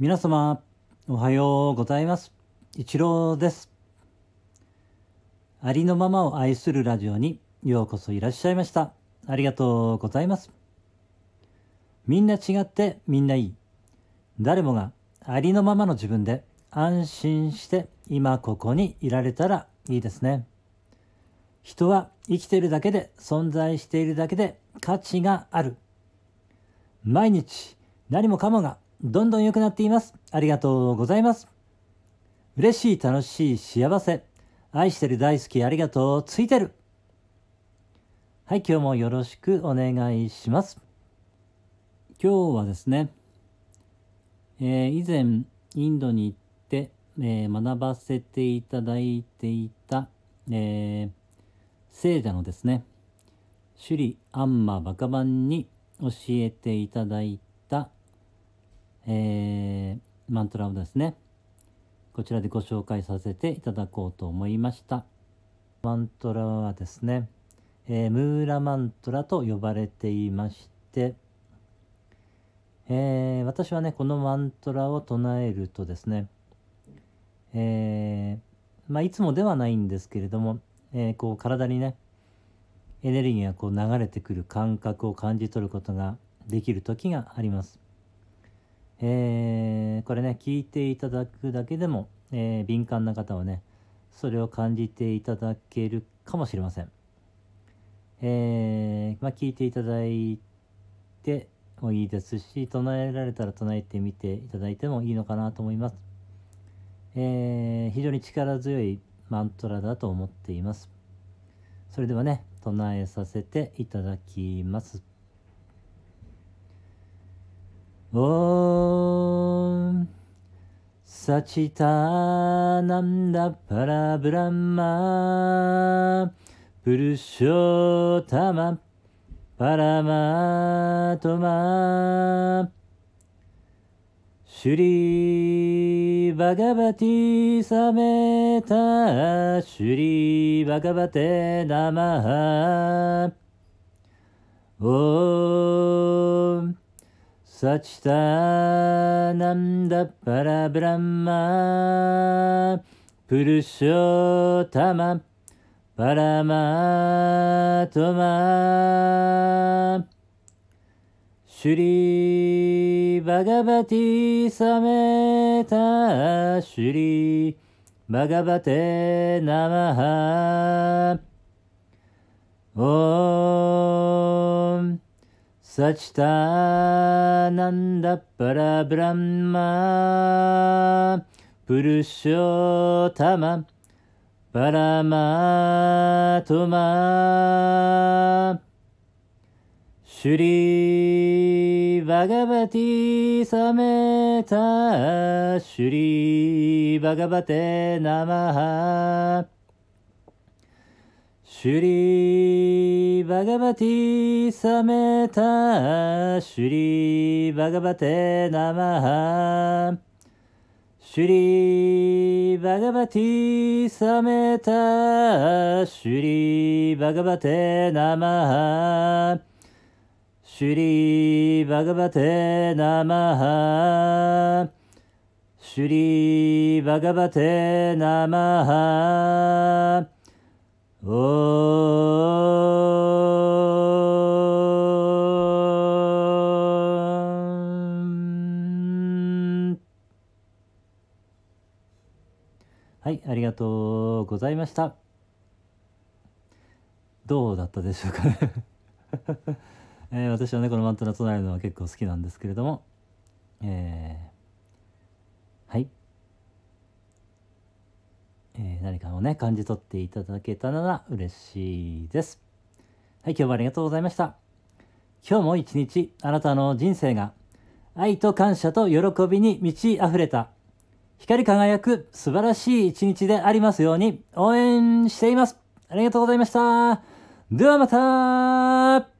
皆様おはようございます。一郎です。ありのままを愛するラジオにようこそいらっしゃいました。ありがとうございます。みんな違ってみんないい。誰もがありのままの自分で安心して今ここにいられたらいいですね。人は生きているだけで存在しているだけで価値がある。毎日何もかもがどんどん良くなっています。ありがとうございます。嬉しい、楽しい、幸せ。愛してる、大好き、ありがとう、ついてる。はい、今日もよろしくお願いします。今日はですね、えー、以前、インドに行って、えー、学ばせていただいていた、えー、聖者のですね、首里アンマバカバンに教えていただいたえー、マントラをですねこちらでご紹介させていただこうと思いましたマントラはですね、えー、ムーラマントラと呼ばれていまして、えー、私はねこのマントラを唱えるとですね、えー、まあ、いつもではないんですけれども、えこう体にねエネルギーがこう流れてくる感覚を感じ取ることができる時があります。えー、これね聞いていただくだけでも、えー、敏感な方はねそれを感じていただけるかもしれません、えー、まあ、聞いていただいてもいいですし唱えられたら唱えてみていただいてもいいのかなと思います、え非常に力強いマントラだと思っています。それではね唱えさせていただきます。オー。サチタナンダパラブランマプルショタマパラマトマシュリーバガバティサメタシュリーバガバテナマハ。オーサチタナンダパラブラマプルショタマパラマトマシュリバガバティサメタシュリバガバテナマハサメタシュリバガバテナマハオーサチタナンダパラブランマプルショタマパラマトマश्री भगवती समेत श्री भगवते नमः श्री भगवती समेत श्री भगवते नमः श्री भगवती समेत श्री भगवते नमःシュリーバガバテナマハシュリーバガバテナマハはい、ありがとうございました。どうだったでしょうかね。えー、私はね、このマントラ唱えるのは結構好きなんですけれども、えー、はい。え何かをね、感じ取っていただけたなら嬉しいです。はい、今日もありがとうございました。今日も一日、あなたの人生が愛と感謝と喜びに満ち溢れた、光り輝く素晴らしい一日でありますように応援しています。ありがとうございました。ではまた